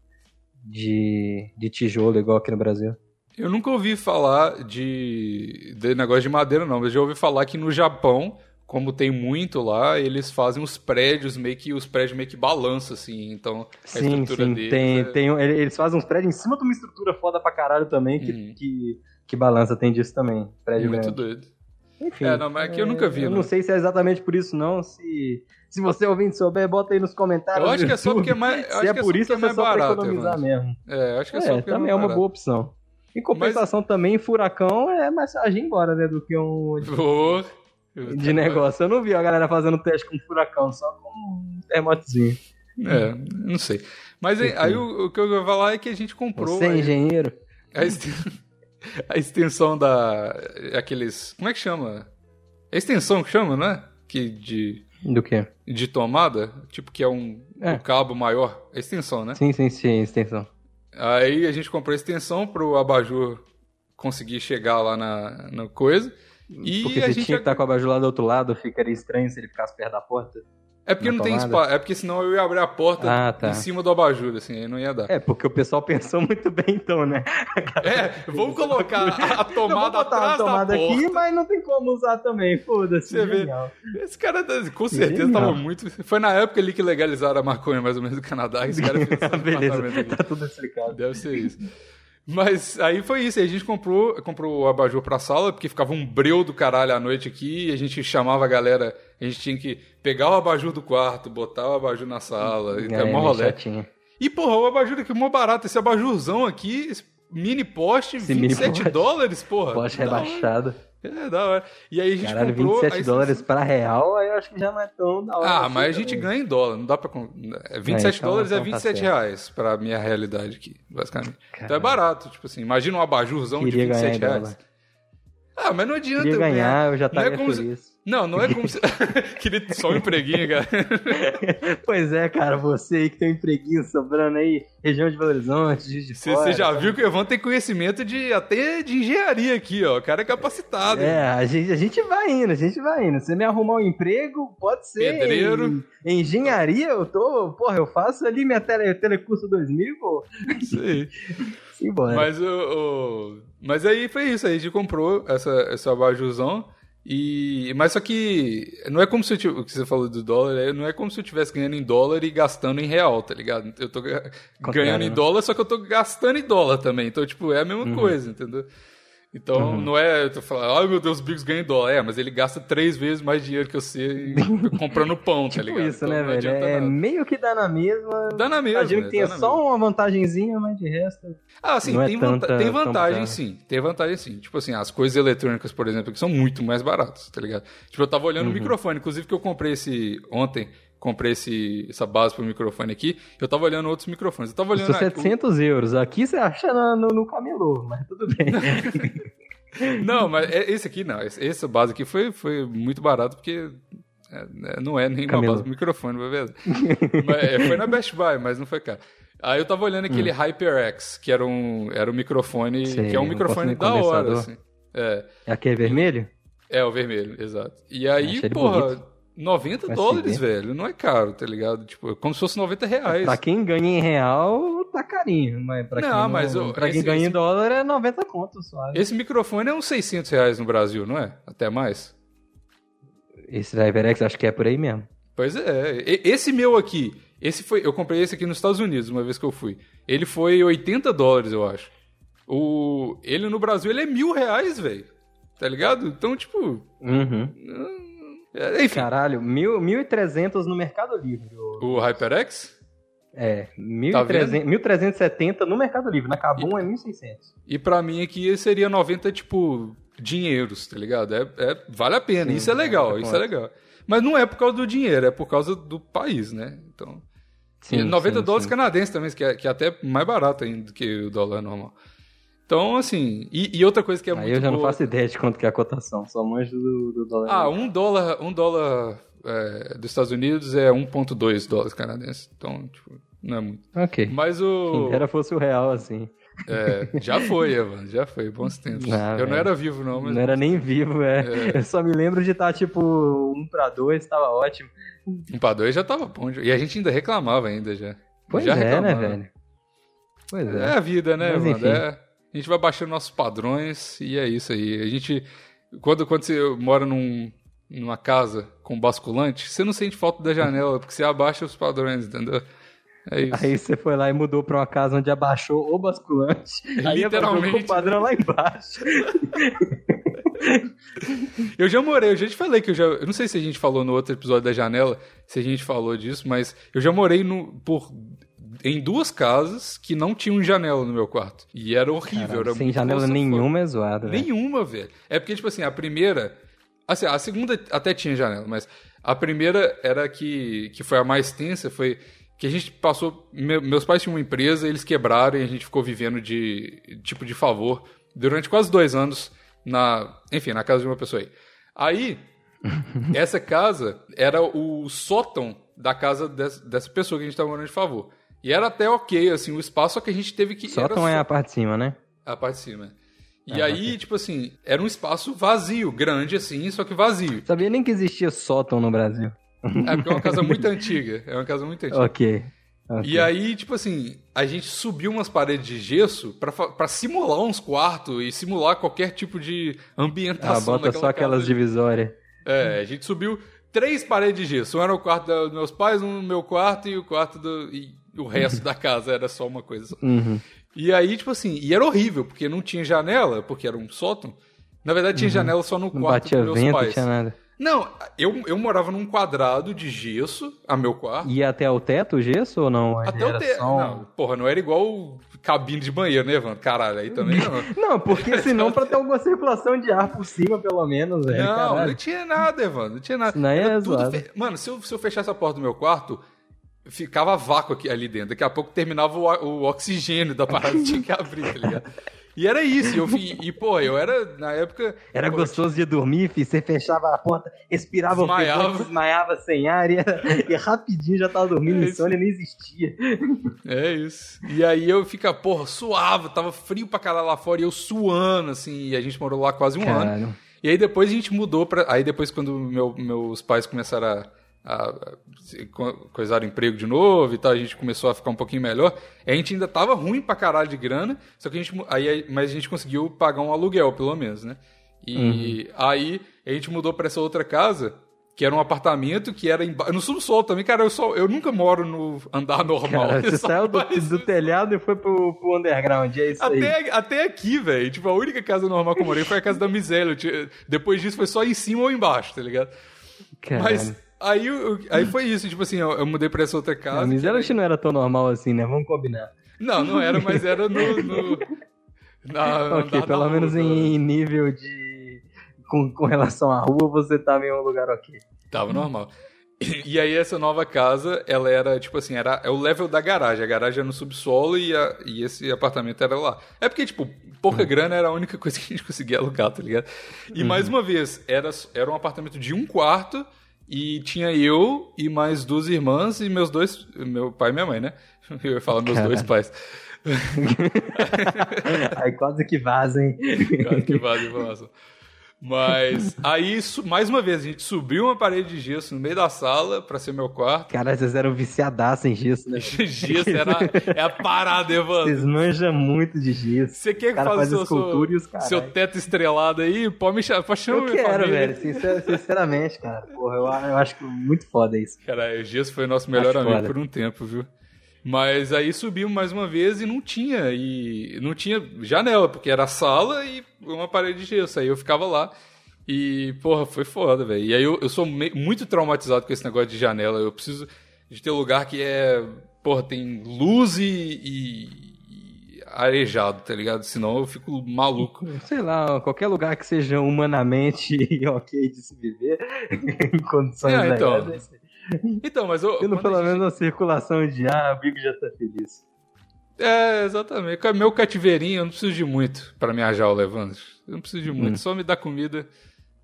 de, de tijolo, igual aqui no Brasil.
Eu nunca ouvi falar de, de negócio de madeira, não, mas já ouvi falar que no Japão, como tem muito lá, eles fazem os prédios meio que os prédios meio que balançam, assim. Então, a
Sim,
estrutura
sim.
deles
Tem,
é-
tem, ele- eles fazem uns prédios em cima de uma estrutura foda pra caralho também, que,
Uhum.
que, que balança, tem disso também. Prédio
muito
grande.
doido.
Enfim.
É, não, mas aqui eu nunca vi,
Eu
não.
não sei se é exatamente por isso, não. Se, se você ouvindo souber, bota aí nos comentários.
Eu acho que é só porque é mais.
Se é
que
por isso,
é
é
mais
só pra
barato,
economizar mesmo.
É, acho que é, só
É,
porque
também
é
é uma boa opção. Em compensação, também, furacão é mais fácil de ir embora, né? Do que um De negócio. Eu não vi a galera fazendo teste com furacão, só com um terremotozinho.
É, não sei. Mas aí, aí o, o que eu ia falar é que a gente comprou
Você é engenheiro?
a, exten- a extensão da. aqueles. Como é que chama? É extensão que chama, não é? Que de,
Do quê?
de tomada, tipo que é um,
É.
um cabo maior. É extensão, né?
Sim, sim, sim, extensão.
Aí a gente comprou a extensão pro abajur conseguir chegar lá na, na coisa. E
Porque
a
você
gente
tinha que estar com a lá do outro lado, ficaria estranho se ele ficasse perto da porta.
É porque não tem espaço. É porque senão eu ia abrir a porta
Ah, tá.
em cima do abajur, assim, aí não ia dar.
É, porque o pessoal pensou muito bem então, né?
É, vamos colocar a, a tomada
botar
atrás
uma tomada
da porta.
aqui, mas não tem como usar também, foda-se.
Você vê. Esse cara, com certeza,
Genial.
tava muito... Foi na época ali que legalizaram a maconha, mais ou menos, do Canadá. Esse cara fez
Beleza, tá tudo explicado.
Deve ser isso. Mas aí foi isso, aí a gente comprou, comprou o abajur pra sala, porque ficava um breu do caralho à noite aqui, e a gente chamava a galera, a gente tinha que pegar o abajur do quarto, botar o abajur na sala, e
É,
é, mó rolê. E porra, o abajur aqui é mó barato, esse abajurzão aqui, esse mini poste,
Esse mini
27
poste.
dólares, porra.
Poste
hora. É, da hora. E aí a gente
Caralho,
comprou...
27
aí-
dólares pra real, aí eu acho que já não é tão da hora.
Ah,
assim
mas a gente ganha em dólar, não dá pra... con- é, 27
então-
dólares é
então tá
27
certo.
reais pra minha realidade aqui, basicamente. Então é
Caralho.
barato, tipo assim, imagina um abajurzão de
Queria ganhar
27
em
reais.
dólar.
Ah, mas não adianta
Queria ganhar, eu já
Não é como se-. Não, não é como se... Queria só um empreguinho, cara.
Pois é, cara, você aí que tem um empreguinho sobrando aí, região de Belo Horizonte, Juiz de
Você já viu que o Evan tem conhecimento de até de engenharia aqui, ó. O cara é capacitado.
É, a gente, a gente vai indo, a gente vai indo. Você me arrumar um emprego, pode ser.
Pedreiro.
Em, em engenharia, eu tô. Porra, eu faço ali minha tele, telecurso 2000, pô.
Isso aí.
Simbora.
Mas, o, o- mas aí foi isso, aí a gente comprou essa, esse abajurzão. E, mas só que não é como se eu tivesse, o que você falou do dólar, é- não é como se eu estivesse ganhando em dólar e gastando em real, tá ligado? Eu tô ga- ganhando em
né?
dólar, só que eu tô gastando em dólar também. Então, tipo, é a mesma
Uhum.
coisa, entendeu? Então, não é tô falando, ai meu Deus, o Biggs ganha em dólar. É, mas ele gasta três vezes mais dinheiro que você comprando pão, tá
tipo
ligado?
isso,
Então,
né, velho? É
nada.
meio que dá na mesma.
Dá na mesma.
Imagino que
é,
tenha só
mesma.
uma vantagenzinha, mas de resto.
Ah, sim,
é
tem, vanta-
tanta-
tem vantagem sim. Tem vantagem sim. Tipo assim, as coisas eletrônicas, por exemplo, que são muito mais baratas, tá ligado? Tipo, eu tava olhando
Uhum.
o microfone, inclusive que eu comprei esse ontem, comprei esse, essa base pro microfone aqui, eu tava olhando outros microfones. Eu tava olhando
Custou
aqui-
700 euros. Aqui você acha no, no, camelô, mas tudo bem.
Não, mas é- esse aqui não. Essa base aqui foi, foi muito barato porque é, é, não é nem uma
Camelô.
base do microfone, vai ver. Mas, é, foi na Best Buy, mas não foi caro. Aí eu tava olhando aquele HyperX, que era um, era um microfone,
Hum. Sei,
que é um
um
microfone da hora, assim. É.
Aqui é vermelho?
É, o vermelho, exato. E aí, porra. 90
Vai
dólares, velho. Não é caro, tá ligado? Tipo, como se fosse 90 reais.
Pra quem ganha em real, tá carinho. Mas pra
Não,
quem, não,
mas o-
pra quem
esse-
ganha em
esse-
dólar é 90 conto suave.
Esse microfone é uns 600 reais no Brasil, não é? Até mais.
Esse da HyperX acho que é por aí mesmo.
Pois é. Esse meu aqui, esse foi, eu comprei esse aqui nos Estados Unidos uma vez que eu fui. Ele foi 80 dólares, eu acho. O, ele no Brasil, ele é mil reais, velho. Tá ligado? Então, tipo...
Uhum.
é, Enfim,
Caralho, mil- 1.300 no Mercado Livre. ô.
o HyperX...
É,
Tá
1.300 1.370 no Mercado Livre. Na Kabum é 1.600.
E pra mim aqui seria 90, tipo, dinheiros, tá ligado? É, é- vale a pena,
Sim,
isso é legal,
90
isso é legal. Mas não é por causa do dinheiro, é por causa do país, né? Então, e 90
sim,
dólares
sim.
canadenses também, que é, que é até mais barato ainda do que o dólar normal. Então, assim, e, e outra coisa que é
Aí
muito
eu já não
boa-
faço ideia de quanto que é a cotação. Só manjo do, do dólar.
Ah, um dólar, um dólar é, dos Estados Unidos é 1.2 dólares canadenses. Então, tipo, não é muito.
Ok.
Mas o...
Quem dera fosse o real, assim.
é, já foi, Evan, já foi, bons tempos.
Ah,
eu não era vivo, não, mas...
Não era nem vivo, é. Eu só me lembro de estar, tipo, um pra dois, tava ótimo.
Um pra dois já tava bom. E a gente ainda reclamava ainda já.
Pois
já
é, né,
reclamava.
velho? Pois
É
é.
a vida, né,
Mas
mano? É, a gente vai baixando nossos padrões e é isso aí. A gente. Quando, quando você mora num, numa casa com basculante, você não sente falta da janela, porque você abaixa os padrões, entendeu? É isso.
Aí você foi lá e mudou pra uma casa onde abaixou o basculante. Aí
Literalmente.
com o padrão lá embaixo.
Eu já morei, eu já te falei que eu já. Eu não sei se a gente falou no outro episódio da janela, se a gente falou disso, mas eu já morei no, por, em duas casas que não tinham janela no meu quarto. E era horrível.
Caralho,
era
sem janela nenhuma é zoado, velho.
Nenhuma, velho. É porque, tipo assim, a primeira. Assim, a segunda até tinha janela, mas a primeira era que, que foi a mais tensa, foi que a gente passou. me- meus pais tinham uma empresa, eles quebraram e a gente ficou vivendo de tipo de favor durante quase dois anos na. Enfim, na casa de uma pessoa aí. Aí, essa casa era o sótão da casa dessa, dessa pessoa que a gente tava morando de favor. E era até ok, assim, o espaço, só que a gente teve que.
Sótão é
só-
a parte de cima, né?
a parte de cima. E
Ah,
aí, tipo assim, era um espaço vazio, grande assim, só que vazio.
Sabia nem que existia sótão no Brasil.
É porque é uma casa muito antiga. É uma casa muito antiga.
Ok. ok.
E aí, tipo assim, a gente subiu umas paredes de gesso pra simular uns quartos e simular qualquer tipo de
Ah,
ambientação.
bota
daquela
só aquelas
casa.
divisórias.
É, a gente subiu três paredes de gesso. Um era o quarto dos meus pais, um no meu quarto e o quarto do. E o resto da casa era só uma coisa só.
Uhum.
E aí, tipo assim, e era horrível, porque não tinha janela, porque era um sótão. Na verdade, tinha janela só no
Uhum. Não
quarto
batia
dos meus
vento,
pais.
tinha nada.
Não, eu, eu morava num quadrado de gesso, a meu quarto.
Ia até o teto o gesso ou não?
Até o
era
te...
só um-
Não, porra, não era igual cabine de banheiro, né, Evandro? Caralho, aí também não.
Não, porque senão pra ter alguma circulação de ar por cima, pelo menos, velho.
não,
caralho.
não tinha nada, Evandro. Não tinha nada.
Não é
Era tudo fe- Mano, se eu, se eu fechasse a porta do meu quarto, ficava vácuo aqui, ali dentro. Daqui a pouco terminava o, o oxigênio da parada, tinha que abrir, tá ligado? E era isso. E, eu, fi- e, pô, eu era, na época.
Era
pô,
gostoso de dormir, filho. Você fechava a porta, respirava
Desmaiava.
ofegante, desmaiava sem ar e, e rapidinho já tava dormindo,
É
insônia nem existia.
É isso. E aí eu fica, porra, suava, tava frio pra caralho lá fora e eu suando, assim, e a gente morou lá quase um ano.
Caralho.
E aí depois a gente mudou pra. Aí depois, quando meu- meus pais começaram a, a, coisar emprego de novo e tal, a gente começou a ficar um pouquinho melhor. A gente ainda tava ruim pra caralho de grana, só que a gente. Aí, mas a gente conseguiu pagar um aluguel, pelo menos, né? E aí a gente mudou pra essa outra casa. Que era um apartamento que era emba- no subsolo também, cara. Eu, só, eu nunca moro no andar normal.
Cara, você saiu do, do telhado e foi pro, pro underground, é isso aí.
até, até aqui, velho. Tipo, a única casa normal que eu morei foi a casa da Misélia. Tinha- Depois disso foi só em cima ou embaixo, tá ligado?
Caralho.
Mas aí, eu- aí foi isso. Tipo assim, eu, eu mudei pra essa outra casa.
A miséria acho que não era tão normal assim, né? Vamos combinar.
Não, não era, mas era no. no na,
ok,
andar
pelo
na
menos em nível de. Com, com relação à rua, você tava em um lugar ok.
Tava normal. E aí essa nova casa, ela era, tipo assim, era é o level da garagem. A garagem era no subsolo e, a- e esse apartamento era lá. É porque, tipo, pouca grana era a única coisa que a gente conseguia alugar, tá ligado? E mais uma vez, era, era um apartamento de um quarto e tinha eu e mais duas irmãs e meus dois, meu pai e minha mãe, né? Eu ia falar meus dois pais.
Aí quase que vazem.
Cara, que vale a informação. Mas aí, mais uma vez, a gente subiu uma parede de gesso no meio da sala pra ser meu quarto.
Cara, vocês eram viciadaços em giz, né?
Gesso era, é a parada, Evandro.
Vocês manjam muito de giz.
Você quer fazer
faz
seu, seu, seu teto estrelado aí? Pode me chamar, pode chamar
Eu quero,
família.
velho. Sincer- sinceramente, cara. Porra, eu, eu acho que muito foda isso.
Cara, o Gesso foi nosso melhor
Acho
amigo
foda.
por um tempo, viu? Mas aí subimos mais uma vez e não tinha. E não tinha janela, porque era sala e uma parede de gesso. Aí eu ficava lá. E, porra, foi foda, velho. E aí eu, eu sou muito traumatizado com esse negócio de janela. Eu preciso de ter lugar que é. Porra, tem luz e. e- arejado, tá ligado? Senão eu fico maluco.
Sei lá, qualquer lugar que seja humanamente ok de se viver, em condições
É, então.
legais,
Então, mas eu.
Tendo pelo
a gente-
menos uma circulação de ar, o bico já tá feliz.
É, exatamente. Meu cativeirinho, eu não preciso de muito pra me ajar, Evandro. Eu não preciso de muito. Só me dá comida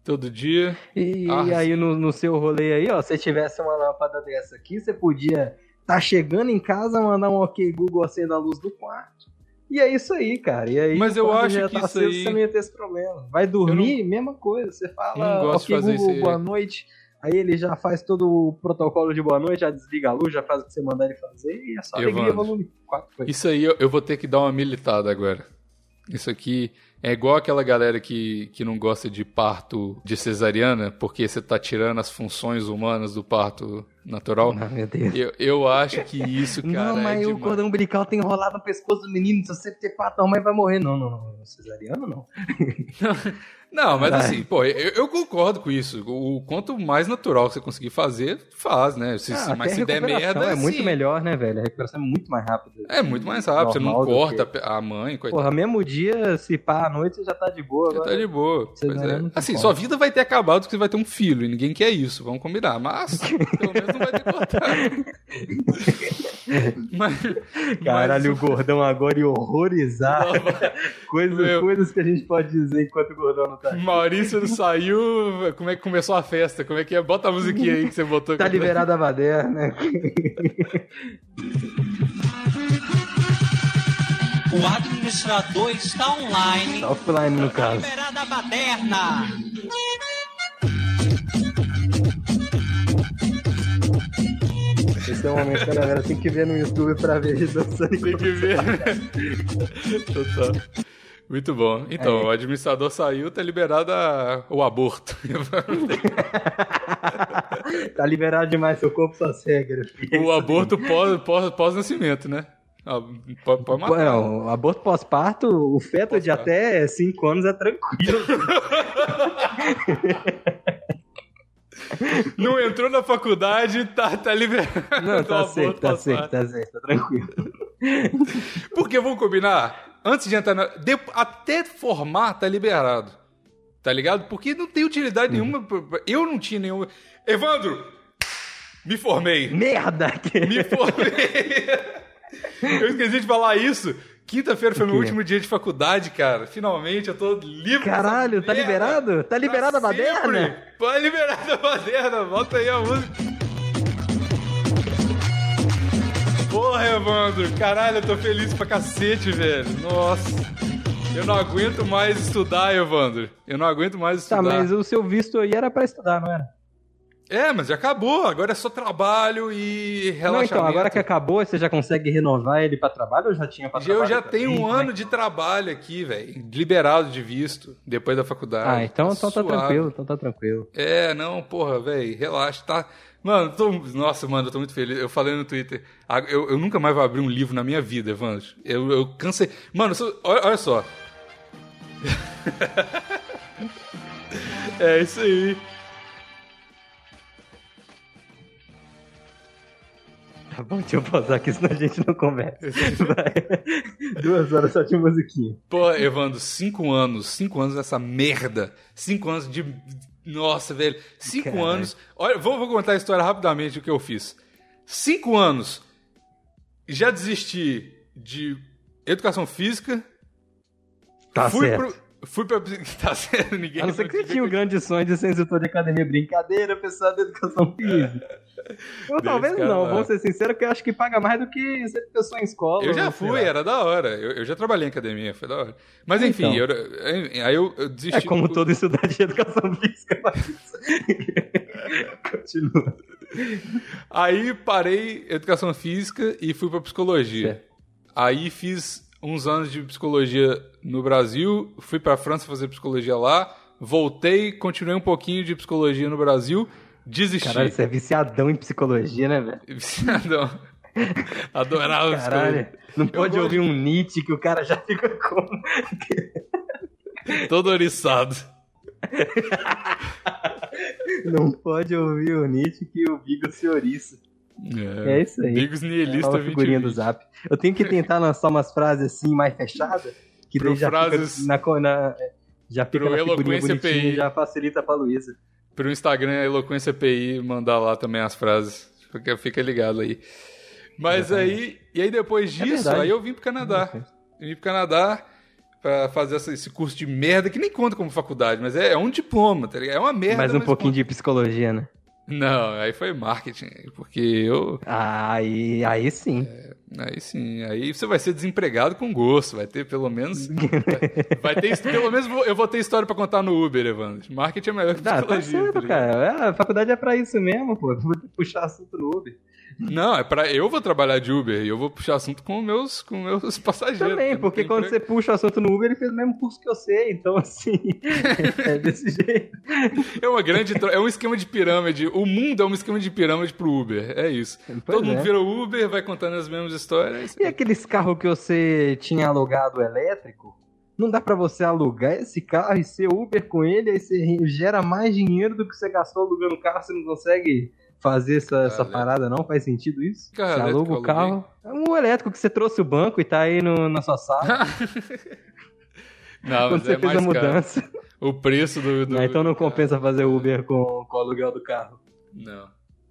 todo dia.
E,
Ah,
e aí no, no seu rolê aí, ó, se tivesse uma lâmpada dessa aqui, você podia tá chegando em casa, mandar um ok Google acenda a luz do quarto. E é isso aí, cara. E aí
Mas
o
eu acho que
tá
isso
aceso,
aí-
Você não ia ter esse problema. Vai dormir, mesma coisa. Você fala
não
ok
fazer
Google,
isso aí.
boa noite. Aí ele já faz todo o protocolo de boa noite, já desliga a luz, já faz o que você mandar ele fazer e é só alegria,
Evandro.
volume 4. Foi.
Isso aí eu, eu vou ter que dar uma militada agora. Isso aqui é igual aquela galera que, que não gosta de parto de cesariana, porque você tá tirando as funções humanas do parto natural.
Ah, meu Deus.
Eu, eu acho que isso, cara.
não, mas
é
o
demais.
cordão umbilical tem enrolado no pescoço do menino. Se você ter quatro, a mãe vai morrer. Não, não, não. Cesariano, não.
Não, mas
Ai.
assim, pô, eu, eu concordo com isso. O quanto mais natural que você conseguir fazer, faz, né? Se,
Ah,
mas se der merda,
É muito
sim.
melhor, né, velho? A recuperação é muito mais rápida.
É muito mais rápido, você não corta
que-
a mãe, coitado.
Porra, mesmo dia, se pá à noite, você já tá de boa.
Já
Agora.
tá de boa. É.
tem
Assim, sua vida vai ter acabado porque você vai ter um filho, e ninguém quer isso, vamos combinar. Mas, pelo menos não vai ter cortado. mas,
Caralho,
mas-
o gordão agora coisas,
Meu.
coisas que a gente pode dizer enquanto o gordão não tá.
Maurício não saiu, como é que começou a festa? Como é que é? Bota a musiquinha aí que você botou.
Tá liberada a baderna.
O administrador está online.
Tá offline no
Tá
caso.
liberada a baderna.
Esse é o momento que a galera tem que ver no YouTube pra ver ele dançando.
Tem que ver. Total. Muito bom. Então,
É.
o administrador saiu, tá liberado a- o aborto.
Tá liberado demais, seu corpo suas regras.
o aborto pós- pós- pós-nascimento, né? Ah, Pode, pode matar.
Não, o aborto pós-parto, o feto de
Pós-parto.
até 5 anos é tranquilo.
Não entrou na faculdade, tá, tá liberado.
Não, tá certo, tá certo, tá certo, tá tranquilo.
Porque vamos combinar, antes de entrar na. até formar, tá liberado. Tá ligado? Porque não tem utilidade nenhuma. Eu não tinha nenhuma. Evandro! Me formei!
Merda!
Me formei! eu esqueci de falar isso. Quinta-feira foi meu último dia de faculdade, cara. Finalmente eu tô livre.
Caralho, tá
merda.
liberado? Tá liberado a
Pra
baderna?
Tá liberado a baderna. Volta aí a música. Porra, Evandro. Caralho, eu tô feliz pra cacete, velho. Nossa. Eu não aguento mais estudar, Evandro. Eu não aguento mais
Tá,
estudar.
mas o seu visto aí era pra estudar, não era?
É, mas já acabou. Agora é só trabalho e relaxamento.
Não, então, agora que acabou, você já consegue renovar ele pra trabalho ou já tinha pra
Eu
trabalho?
já
também?
tenho um ano de trabalho aqui, velho. Liberado de visto, depois da faculdade.
Ah, então, então tá tranquilo, então tá tranquilo.
É, não, porra, velho, relaxa, tá. Mano, tô... nossa, mano, eu tô muito feliz. Eu falei no Twitter, ah, eu, eu nunca mais vou abrir um livro na minha vida, Evandro. Eu, eu cansei. Mano, olha, olha só. é isso aí.
Tá bom, deixa eu pausar aqui, senão a gente não conversa. Vai. Duas horas só de musiquinha.
Pô, Evandro, cinco anos, cinco anos nessa merda. Cinco anos de. Nossa, velho. Cinco anos. Olha, vou, vou contar a história rapidamente do que eu fiz. Cinco anos. Já desisti de educação física.
Tá
fui
certo.
Pro, fui pra. Tá certo, ninguém.
A não ser que você tinha o grande sonho de ser instrutor de academia. Brincadeira, pessoal da educação física. Ou talvez não,
lá.
vou ser sincero, que eu acho que paga mais do que ser pessoa em escola.
Eu já fui, era da hora. Eu, eu já trabalhei em academia, foi da hora. Mas enfim,
Então.
eu- aí eu, eu desisti.
É como
do-
todo estudante de educação física isso. Continua.
Aí parei educação física e fui pra psicologia.
Certo.
Aí fiz uns anos de psicologia no Brasil, fui pra França fazer psicologia lá, voltei, continuei um pouquinho de psicologia no Brasil, desisti.
Caralho, você é viciadão em psicologia, né, velho?
Viciadão. Adorava
Caralho.
psicologia.
Não pode
gosto.
ouvir um Nietzsche que o cara já fica com.
Todo oriçado.
Não pode ouvir o Nietzsche que o Bigo se oriça. É isso aí.
Bigos
É a
Nihilista
nova
20.
figurinha do Zap. Eu tenho que tentar lançar umas frases assim mais fechadas, que
Pro
daí já
frases-
fica na, na- já fica
Pro
na
Eloquência PI.
já facilita pra Luísa.
Pro Instagram, a Eloquência PI, mandar lá também as frases. Fica, fica ligado aí. Mas aí, e aí depois
É
disso, aí eu vim pro Canadá. Eu vim pro Canadá pra fazer esse curso de merda, que nem conta como faculdade, mas é, é um diploma, tá ligado? É uma merda.
Mais um pouquinho
conta.
de psicologia, né?
Não, aí foi marketing, porque eu...
Aí, aí sim.
Aí sim, aí você vai ser desempregado com gosto, vai ter pelo menos. vai, vai ter, pelo menos eu vou ter história pra contar no Uber, Evandro. Marketing é melhor que
Tá, tá
psicologia.
certo,
tá ligado?
cara. É, a faculdade é pra isso mesmo, pô. Vou puxar assunto no Uber.
Não, é pra. Eu vou trabalhar de Uber e eu vou puxar assunto com meus, com meus passageiros.
Também, porque quando
emprego.
você puxa o assunto no Uber, ele fez o mesmo curso que eu sei, então assim, é desse jeito.
É uma grande. É um esquema de pirâmide. O mundo é um esquema de pirâmide pro Uber. É isso.
Pois
Todo mundo
é.
vira Uber, vai contando as mesmas histórias.
E aqueles carros que você tinha alugado elétrico, não dá pra você alugar esse carro e ser Uber com ele, aí você gera mais dinheiro do que você gastou alugando o carro, você não consegue fazer essa, essa parada não? Faz sentido isso?
Carro
você aluga o carro, é um elétrico que você trouxe o banco e tá aí no- na sua sala,
Não,
quando
mas
você
é
fez a
mais caro.
mudança.
O preço do. do-
Ah, então não compensa fazer Uber com, com o aluguel do carro.
Não,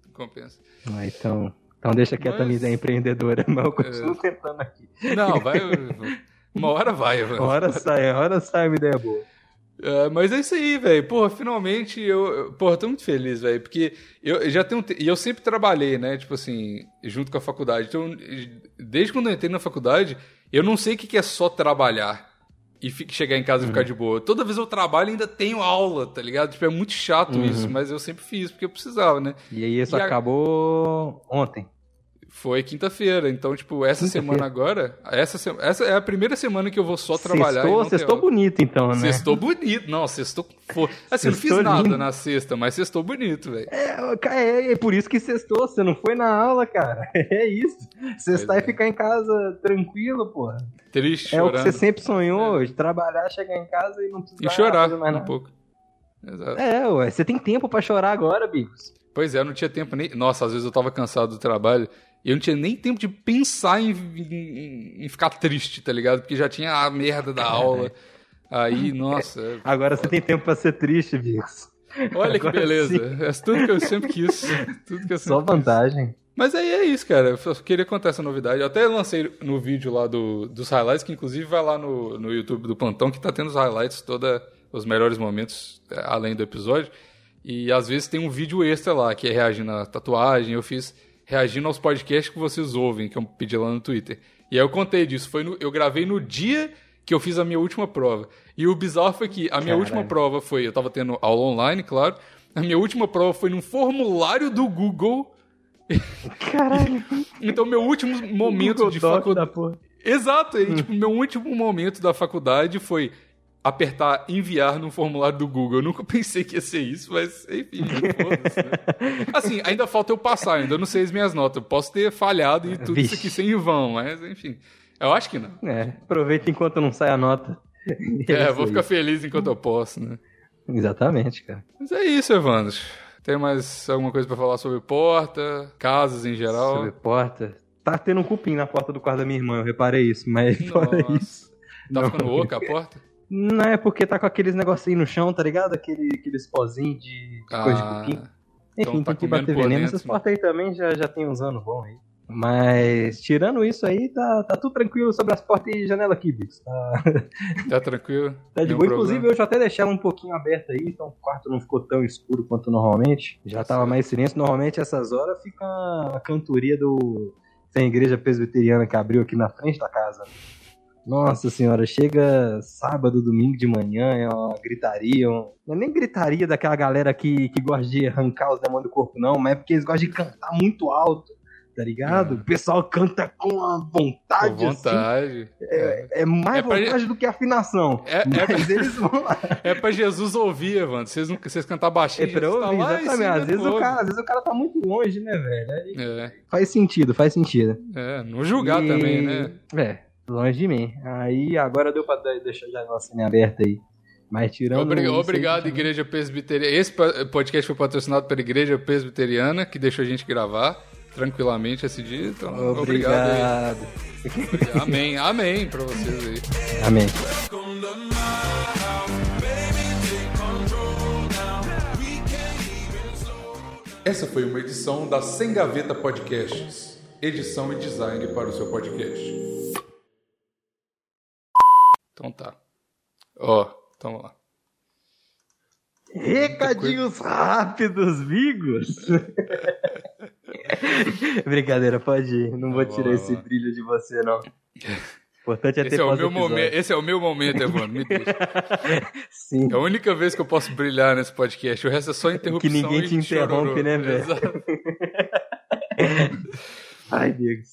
não compensa.
Ah, então, então deixa a
Mas-
minha ideia empreendedora, mas eu continuo tentando aqui.
Não, vai. Uma hora vai, Evandro.
Hora sai, hora sai uma ideia boa.
É, mas é isso aí, velho. Porra, finalmente eu. eu- Porra, tô muito feliz, velho. Porque eu já tenho. te- E eu sempre trabalhei, né? Tipo assim, junto com a faculdade. Então, desde quando eu entrei na faculdade, eu não sei o que é só trabalhar e chegar em casa e
Uhum.
ficar de boa. Toda vez eu trabalho e ainda tenho aula, tá ligado? Tipo, é muito chato
Uhum.
isso, mas eu sempre fiz porque eu precisava, né?
E aí isso
E a-
acabou ontem.
Foi quinta-feira, então, tipo, essa semana agora, essa, se- essa é a primeira semana que eu vou só trabalhar. e
Sextou, sextou bonito então, né?
Sextou bonito. Não, sextou. Assim, eu não fiz
Sextou
nada
lindo.
na sexta, mas sextou bonito, velho.
É, cara, é, é por isso que sextou, você não foi na aula, cara. É isso. Sextar
Pois
e
é.
ficar em casa tranquilo, porra.
Triste,
É o que você sempre sonhou, de trabalhar, chegar em casa e não precisar
E chorar
fazer mais
um
nada.
pouco. Exato.
É, ué, você tem tempo pra chorar agora, Bigos.
Pois é, eu não tinha tempo nem. Nossa, às vezes eu tava cansado do trabalho eu não tinha nem tempo de pensar em, em- em ficar triste, tá ligado? Porque já tinha a merda da aula. Aí, nossa. é-
Agora você tem tempo pra ser triste, Bigos.
Olha que
Agora
beleza.
sim.
É tudo que eu sempre quis. Tudo que eu
Só
sempre quis.
vantagem.
Mas aí é isso, cara. Eu só queria contar essa novidade. Eu até lancei no vídeo lá do, dos highlights, que inclusive vai lá no, no YouTube do Plantão, que tá tendo os highlights, toda, os melhores momentos, é, além do episódio. E às vezes tem um vídeo extra lá, que é reagindo à tatuagem. Eu fiz reagindo aos podcasts que vocês ouvem, que eu pedi lá no Twitter. E aí eu contei disso. Foi no- eu gravei no dia que eu fiz a minha última prova. E o bizarro foi que a minha
Caralho.
última prova foi. Eu tava tendo aula online, claro. A minha última prova foi num formulário do Google.
Caralho.
Então, meu último momento
Google
de faculdade.
da porra.
Exato, e, tipo, meu último momento da faculdade foi apertar enviar no formulário do Google. Eu nunca pensei que ia ser isso, mas enfim, foda-se, né? Assim, ainda falta eu passar, ainda não sei as minhas notas. Eu posso ter falhado e tudo
Vixe.
isso aqui sem em vão, mas enfim. Eu acho que não.
É, aproveita enquanto não sai a nota.
É, vou ficar feliz enquanto eu posso, né?
Exatamente, cara.
Mas é isso, Evandro. Tem mais alguma coisa pra falar sobre porta, casas em geral?
Sobre porta. Tá tendo um cupim na porta do quarto da minha irmã, eu reparei isso, mas fora
Nossa.
isso.
Tá
não.
ficando oca a porta?
Não é porque tá com aqueles negocinhos no chão, tá ligado? Aquele, aqueles pozinhos de, de coisa de
Ah,
cupim.
então
Enfim,
tá
tem que bater veneno.
dentro,
Essas portas aí também já, já tem uns anos bons aí. Mas, tirando isso aí, tá, tá tudo tranquilo sobre as portas e janela aqui, Bix. Tá,
tá tranquilo?
tá de boa. Inclusive, eu até deixei ela um pouquinho aberta aí, então o quarto não ficou tão escuro quanto normalmente. Já tava
Certo.
mais silêncio. Normalmente, essas horas fica a cantoria do. Tem a igreja presbiteriana que abriu aqui na frente da casa. Nossa senhora, chega sábado, domingo de manhã, é uma gritaria. um- Não é nem gritaria daquela galera que, que gosta de arrancar os demônios do corpo, não, mas é porque eles gostam de cantar muito alto, tá ligado?
É.
O pessoal canta com a
Com
vontade, assim.
vontade.
É mais
É pra-
vontade do que afinação.
É- é
mas eles vão lá.
É pra Jesus ouvir, Evandro. Vocês, não, vocês cantar baixinho,
É pra
Jesus tá
ouvir,
em
exatamente. Às vezes, o cara, às vezes o cara tá muito longe, né, velho?
É,
Faz sentido, faz sentido.
é, não julgar
E-
também, né?
É, longe de mim. Aí agora deu pra deixar já a nossa aberta aí. Mas tirando.
Obri-
isso
obrigado, Igreja Presbiteriana. Esse podcast foi patrocinado pela Igreja Presbiteriana, que deixou a gente gravar tranquilamente esse dia. Então, obrigado aí.
Obrigado.
Amém, amém pra vocês aí.
Amém.
Essa foi uma edição da Sem Gaveta Podcasts. Edição e design para o seu podcast. Então tá. Ó, tamo lá.
Recadinhos rápidos, Vigos. Brincadeira, pode ir. Não vou tirar esse brilho de você, não. Importante é
Esse
ter
é, o meu momento, esse é o meu momento, Evandro. Me deixa.
Sim.
É a única vez que eu posso brilhar nesse podcast. O resto é só interrupção.
Que ninguém te interrompe,
chororô.
né, velho?
Exato.
Ai, Deus.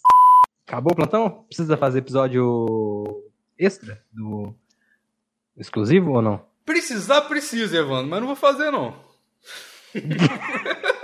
Acabou o plantão? Precisa fazer episódio extra do exclusivo ou não?
Precisar, precisa, Evandro, mas não vou fazer, não.